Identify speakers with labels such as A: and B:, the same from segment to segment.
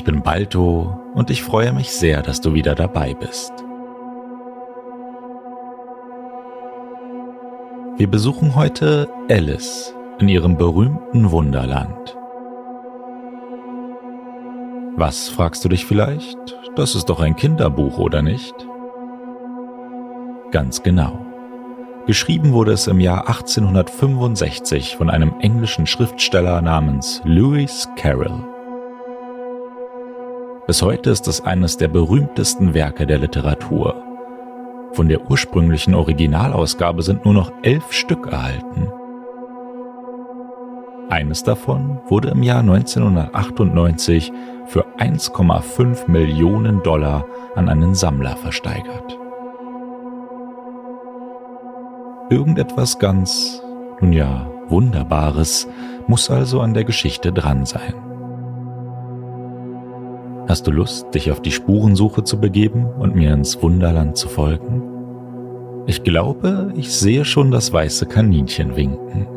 A: Ich bin Balto und ich freue mich sehr, dass du wieder dabei bist. Wir besuchen heute Alice in ihrem berühmten Wunderland. Was fragst du dich vielleicht? Das ist doch ein Kinderbuch, oder nicht? Ganz genau. Geschrieben wurde es im Jahr 1865 von einem englischen Schriftsteller namens Lewis Carroll. Bis heute ist es eines der berühmtesten Werke der Literatur. Von der ursprünglichen Originalausgabe sind nur noch elf Stück erhalten. Eines davon wurde im Jahr 1998 für 1,5 Millionen Dollar an einen Sammler versteigert. Irgendetwas ganz, nun ja, Wunderbares muss also an der Geschichte dran sein. Hast du Lust, dich auf die Spurensuche zu begeben und mir ins Wunderland zu folgen? Ich glaube, ich sehe schon das weiße Kaninchen winken.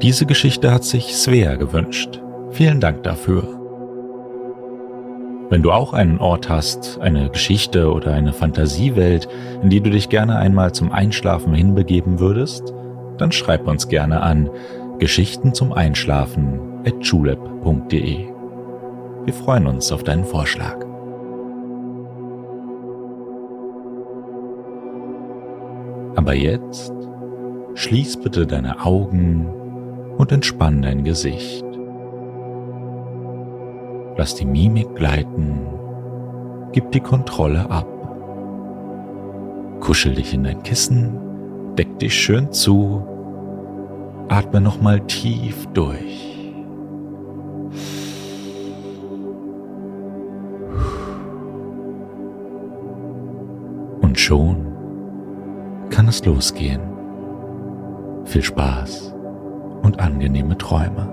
A: Diese Geschichte hat sich Svea gewünscht. Vielen Dank dafür. Wenn du auch einen Ort hast, eine Geschichte oder eine Fantasiewelt, in die du dich gerne einmal zum Einschlafen hinbegeben würdest, dann schreib uns gerne an Geschichten zum Einschlafen julep.de. Wir freuen uns auf deinen Vorschlag. Aber jetzt schließ bitte deine Augen und entspann dein Gesicht. Lass die Mimik gleiten, gib die Kontrolle ab. Kuschel dich in dein Kissen, deck dich schön zu, atme nochmal tief durch. Schon kann es losgehen. Viel Spaß und angenehme Träume.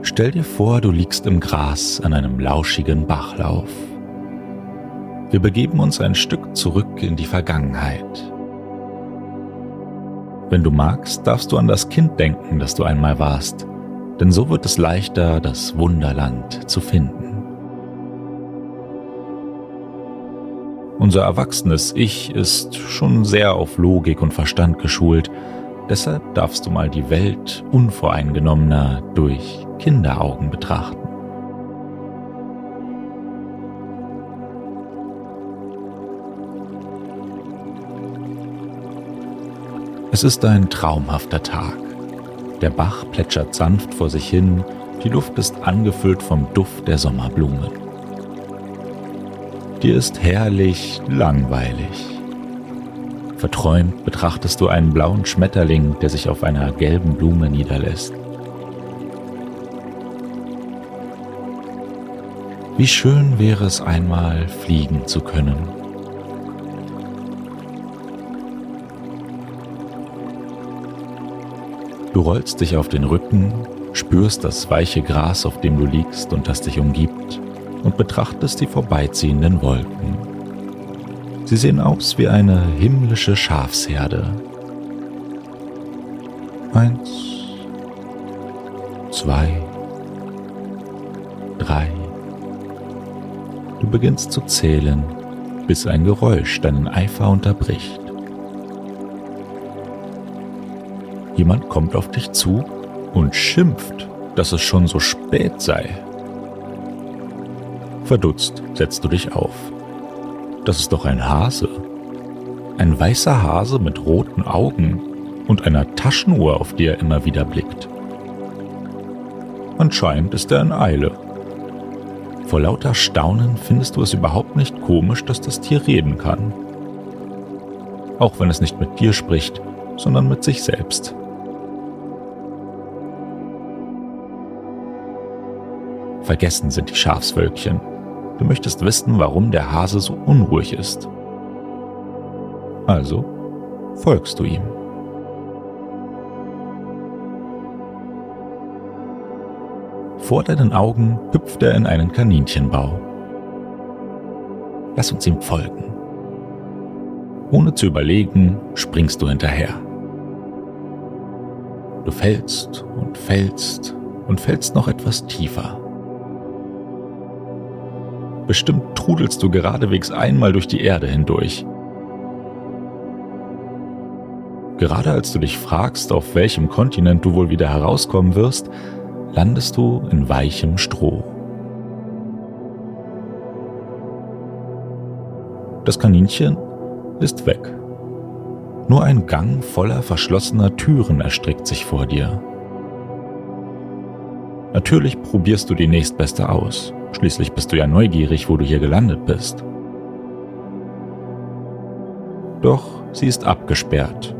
A: Stell dir vor, du liegst im Gras an einem lauschigen Bachlauf. Wir begeben uns ein Stück zurück in die Vergangenheit. Wenn du magst, darfst du an das Kind denken, das du einmal warst, denn so wird es leichter, das Wunderland zu finden. Unser erwachsenes Ich ist schon sehr auf Logik und Verstand geschult, deshalb darfst du mal die Welt unvoreingenommener durch Kinderaugen betrachten. Es ist ein traumhafter Tag. Der Bach plätschert sanft vor sich hin, die Luft ist angefüllt vom Duft der Sommerblumen. Dir ist herrlich langweilig. Verträumt betrachtest du einen blauen Schmetterling, der sich auf einer gelben Blume niederlässt. Wie schön wäre es einmal fliegen zu können. Du rollst dich auf den Rücken, spürst das weiche Gras, auf dem du liegst und das dich umgibt, und betrachtest die vorbeiziehenden Wolken. Sie sehen aus wie eine himmlische Schafsherde. Eins, zwei, drei. Du beginnst zu zählen, bis ein Geräusch deinen Eifer unterbricht. Jemand kommt auf dich zu und schimpft, dass es schon so spät sei. Verdutzt setzt du dich auf. Das ist doch ein Hase. Ein weißer Hase mit roten Augen und einer Taschenuhr, auf die er immer wieder blickt. Anscheinend ist er in Eile, Vor lauter Staunen findest du es überhaupt nicht komisch, dass das Tier reden kann. Auch wenn es nicht mit dir spricht, sondern mit sich selbst. Vergessen sind die Schafswölkchen. Du möchtest wissen, warum der Hase so unruhig ist. Also folgst du ihm. Vor deinen Augen hüpft er in einen Kaninchenbau. Lass uns ihm folgen. Ohne zu überlegen, springst du hinterher. Du fällst und fällst und fällst noch etwas tiefer. Bestimmt trudelst du geradewegs einmal durch die Erde hindurch. Gerade als du dich fragst, auf welchem Kontinent du wohl wieder herauskommen wirst, landest du in weichem Stroh. Das Kaninchen ist weg. Nur ein Gang voller verschlossener Türen erstreckt sich vor dir. Natürlich probierst du die nächstbeste aus. Schließlich bist du ja neugierig, wo du hier gelandet bist. Doch sie ist abgesperrt,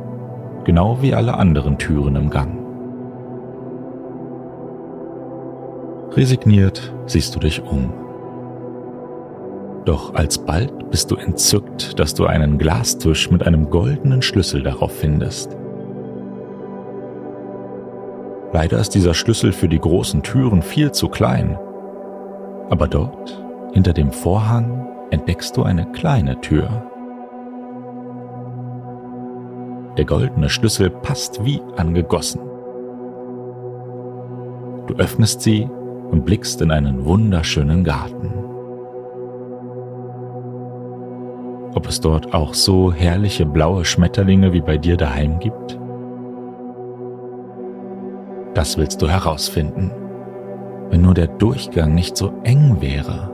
A: genau wie alle anderen Türen im Gang. Resigniert siehst du dich um. Doch alsbald bist du entzückt, dass du einen Glastisch mit einem goldenen Schlüssel darauf findest. Leider ist dieser Schlüssel für die großen Türen viel zu klein. Aber dort, hinter dem Vorhang, entdeckst du eine kleine Tür. Der goldene Schlüssel passt wie angegossen. Du öffnest sie und blickst in einen wunderschönen Garten. Ob es dort auch so herrliche blaue Schmetterlinge wie bei dir daheim gibt? Das willst du herausfinden, wenn nur der Durchgang nicht so eng wäre.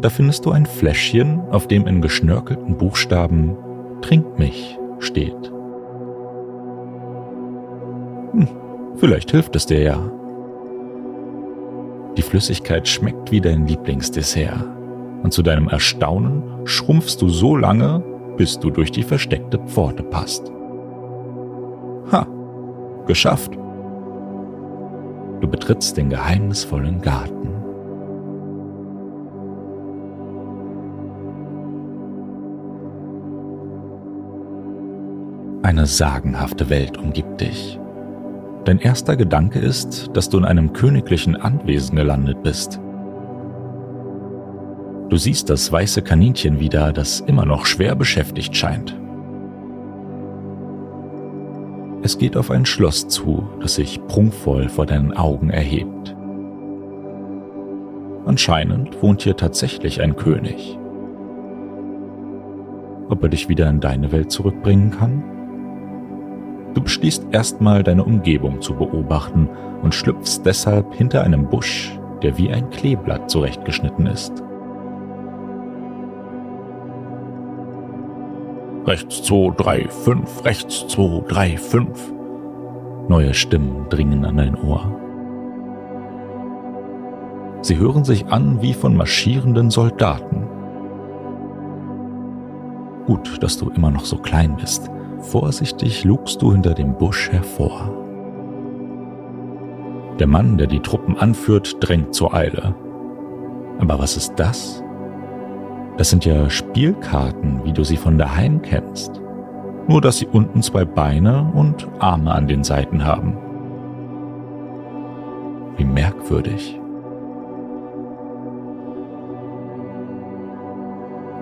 A: Da findest du ein Fläschchen, auf dem in geschnörkelten Buchstaben Trink mich steht. Hm, Vielleicht hilft es dir ja. Die Flüssigkeit schmeckt wie dein Lieblingsdessert. Und zu deinem Erstaunen schrumpfst du so lange, bis du durch die versteckte Pforte passt. Ha, geschafft. Du betrittst den geheimnisvollen Garten. Eine sagenhafte Welt umgibt dich. Dein erster Gedanke ist, dass du in einem königlichen Anwesen gelandet bist. Du siehst das weiße Kaninchen wieder, das immer noch schwer beschäftigt scheint. Es geht auf ein Schloss zu, das sich prunkvoll vor deinen Augen erhebt. Anscheinend wohnt hier tatsächlich ein König. Ob er dich wieder in deine Welt zurückbringen kann? Du beschließt erstmal deine Umgebung zu beobachten und schlüpfst deshalb hinter einem Busch, der wie ein Kleeblatt zurechtgeschnitten ist. Rechts 2, 3, 5, rechts 2, 3, 5. Neue Stimmen dringen an dein Ohr. Sie hören sich an wie von marschierenden Soldaten. Gut, dass du immer noch so klein bist. Vorsichtig lugst du hinter dem Busch hervor. Der Mann, der die Truppen anführt, drängt zur Eile. Aber was ist das? Das sind ja Spielkarten, wie du sie von daheim kennst. Nur dass sie unten zwei Beine und Arme an den Seiten haben. Wie merkwürdig.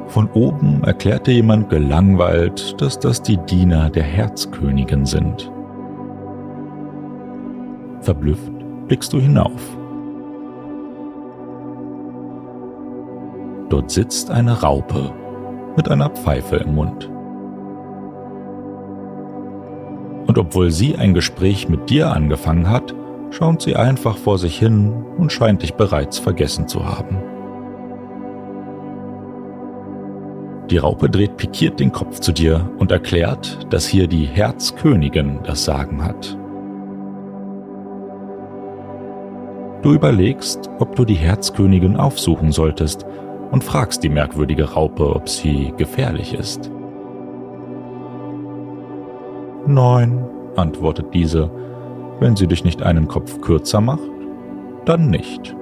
A: Von oben erklärte jemand gelangweilt, dass das die Diener der Herzkönigin sind. Verblüfft blickst du hinauf. Dort sitzt eine Raupe mit einer Pfeife im Mund. Und obwohl sie ein Gespräch mit dir angefangen hat, schaut sie einfach vor sich hin und scheint dich bereits vergessen zu haben. Die Raupe dreht pikiert den Kopf zu dir und erklärt, dass hier die Herzkönigin das Sagen hat. Du überlegst, ob du die Herzkönigin aufsuchen solltest und fragst die merkwürdige Raupe, ob sie gefährlich ist. Nein, antwortet diese, wenn sie dich nicht einen Kopf kürzer macht, dann nicht.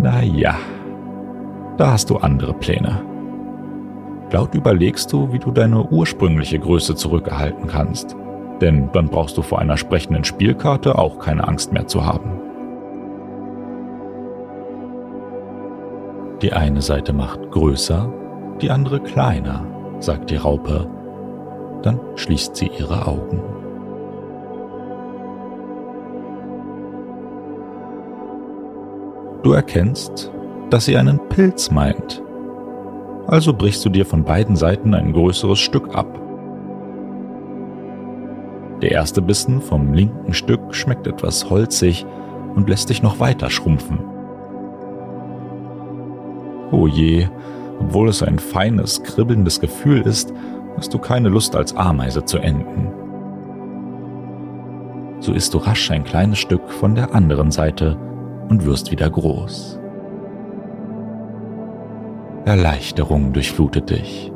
A: Na ja, da hast du andere Pläne. Laut überlegst du, wie du deine ursprüngliche Größe zurückerhalten kannst, denn dann brauchst du vor einer sprechenden Spielkarte auch keine Angst mehr zu haben. Die eine Seite macht größer, die andere kleiner, sagt die Raupe. Dann schließt sie ihre Augen. Du erkennst, dass sie einen Pilz meint. Also brichst du dir von beiden Seiten ein größeres Stück ab. Der erste Bissen vom linken Stück schmeckt etwas holzig und lässt dich noch weiter schrumpfen. Oh je, obwohl es ein feines, kribbelndes Gefühl ist, hast du keine Lust als Ameise zu enden. So isst du rasch ein kleines Stück von der anderen Seite und wirst wieder groß. Erleichterung durchflutet dich,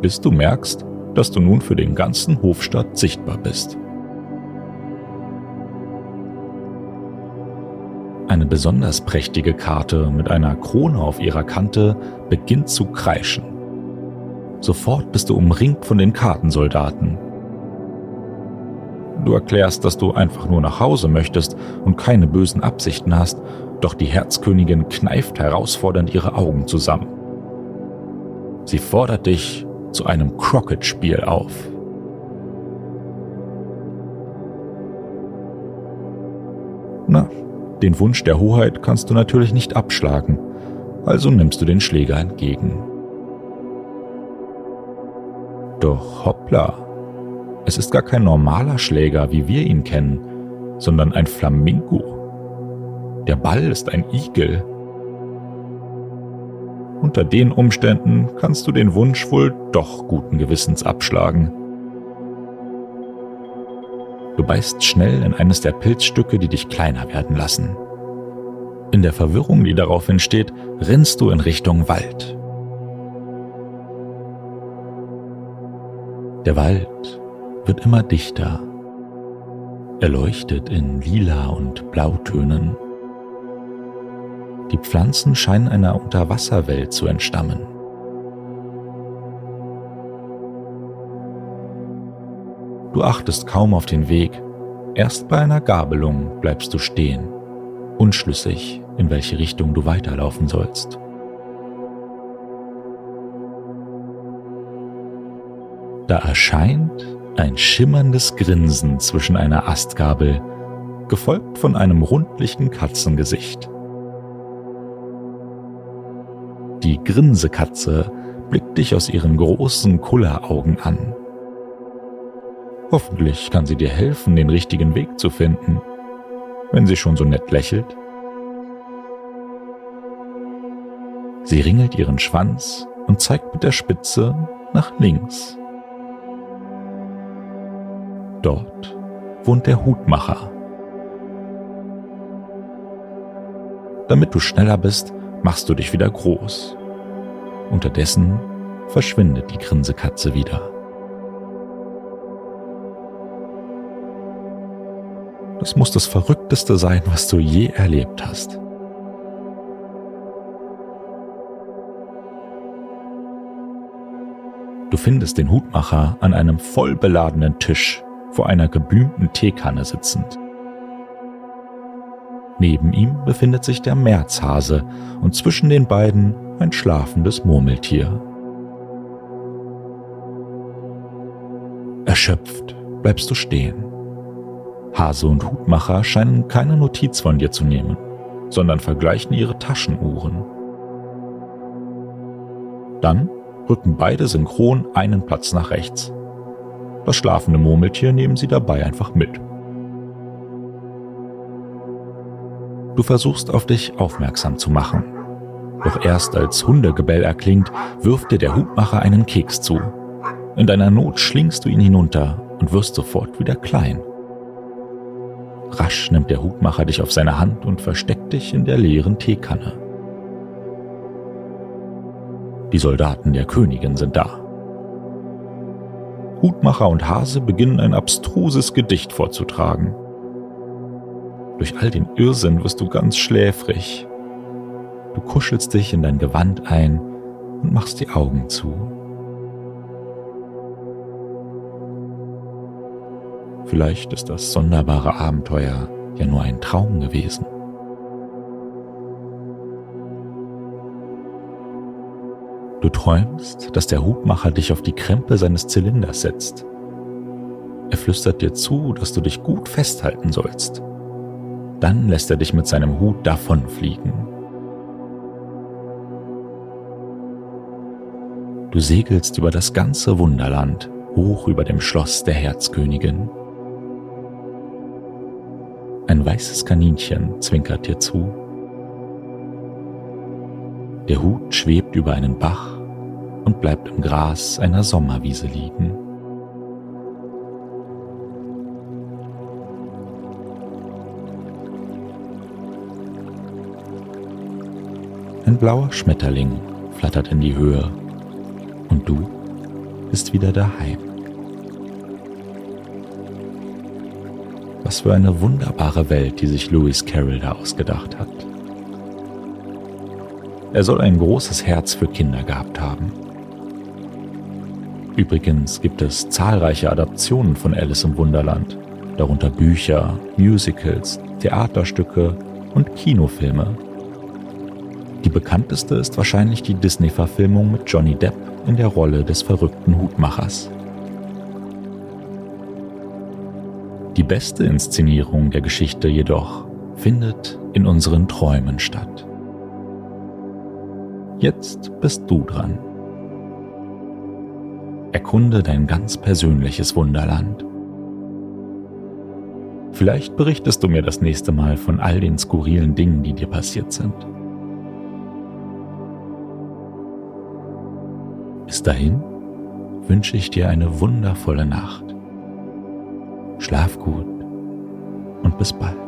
A: bis du merkst, dass du nun für den ganzen Hofstadt sichtbar bist. Eine besonders prächtige Karte mit einer Krone auf ihrer Kante beginnt zu kreischen. Sofort bist du umringt von den Kartensoldaten. Du erklärst, dass du einfach nur nach Hause möchtest und keine bösen Absichten hast, doch die Herzkönigin kneift herausfordernd ihre Augen zusammen. Sie fordert dich zu einem Crockett-Spiel auf. Na, den Wunsch der Hoheit kannst du natürlich nicht abschlagen, also nimmst du den Schläger entgegen. Doch hoppla, es ist gar kein normaler Schläger, wie wir ihn kennen, sondern ein Flamingo. Der Ball ist ein Igel. Unter den Umständen kannst du den Wunsch wohl doch guten Gewissens abschlagen. Du beißt schnell in eines der Pilzstücke, die dich kleiner werden lassen. In der Verwirrung, die darauf entsteht, rennst du in Richtung Wald. Der Wald wird immer dichter. Er leuchtet in lila und Blautönen. Die Pflanzen scheinen einer Unterwasserwelt zu entstammen. Du achtest kaum auf den Weg. Erst bei einer Gabelung bleibst du stehen, unschlüssig, in welche Richtung du weiterlaufen sollst. Da erscheint ein schimmerndes Grinsen zwischen einer Astgabel, gefolgt von einem rundlichen Katzengesicht. Die Grinsekatze blickt dich aus ihren großen Kulleraugen an. Hoffentlich kann sie dir helfen, den richtigen Weg zu finden, wenn sie schon so nett lächelt. Sie ringelt ihren Schwanz und zeigt mit der Spitze nach links. Dort wohnt der Hutmacher. Damit du schneller bist, machst du dich wieder groß. Unterdessen verschwindet die Grinsekatze wieder. Das muss das Verrückteste sein, was du je erlebt hast. Du findest den Hutmacher an einem voll beladenen Tisch vor einer geblümten Teekanne sitzend. Neben ihm befindet sich der Märzhase und zwischen den beiden ein schlafendes Murmeltier. Erschöpft bleibst du stehen. Hase und Hutmacher scheinen keine Notiz von dir zu nehmen, sondern vergleichen ihre Taschenuhren. Dann rücken beide synchron einen Platz nach rechts. Das schlafende Murmeltier nehmen sie dabei einfach mit. Du versuchst auf dich aufmerksam zu machen. Doch erst als Hundegebell erklingt, wirft dir der Hutmacher einen Keks zu. In deiner Not schlingst du ihn hinunter und wirst sofort wieder klein. Rasch nimmt der Hutmacher dich auf seine Hand und versteckt dich in der leeren Teekanne. Die Soldaten der Königin sind da. Hutmacher und Hase beginnen ein abstruses Gedicht vorzutragen. Durch all den Irrsinn wirst du ganz schläfrig. Du kuschelst dich in dein Gewand ein und machst die Augen zu. Vielleicht ist das sonderbare Abenteuer ja nur ein Traum gewesen. Du träumst, dass der Hutmacher dich auf die Krempe seines Zylinders setzt. Er flüstert dir zu, dass du dich gut festhalten sollst. Dann lässt er dich mit seinem Hut davonfliegen. Du segelst über das ganze Wunderland, hoch über dem Schloss der Herzkönigin. Ein weißes Kaninchen zwinkert dir zu. Der Hut schwebt über einen Bach und bleibt im Gras einer Sommerwiese liegen. Ein blauer Schmetterling flattert in die Höhe und du bist wieder daheim. Was für eine wunderbare Welt, die sich Lewis Carroll da ausgedacht hat. Er soll ein großes Herz für Kinder gehabt haben. Übrigens gibt es zahlreiche Adaptionen von Alice im Wunderland, darunter Bücher, Musicals, Theaterstücke und Kinofilme. Die bekannteste ist wahrscheinlich die Disney-Verfilmung mit Johnny Depp in der Rolle des verrückten Hutmachers. Die beste Inszenierung der Geschichte jedoch findet in unseren Träumen statt. Jetzt bist du dran. Erkunde dein ganz persönliches Wunderland. Vielleicht berichtest du mir das nächste Mal von all den skurrilen Dingen, die dir passiert sind. Bis dahin wünsche ich dir eine wundervolle Nacht. Schlaf gut und bis bald.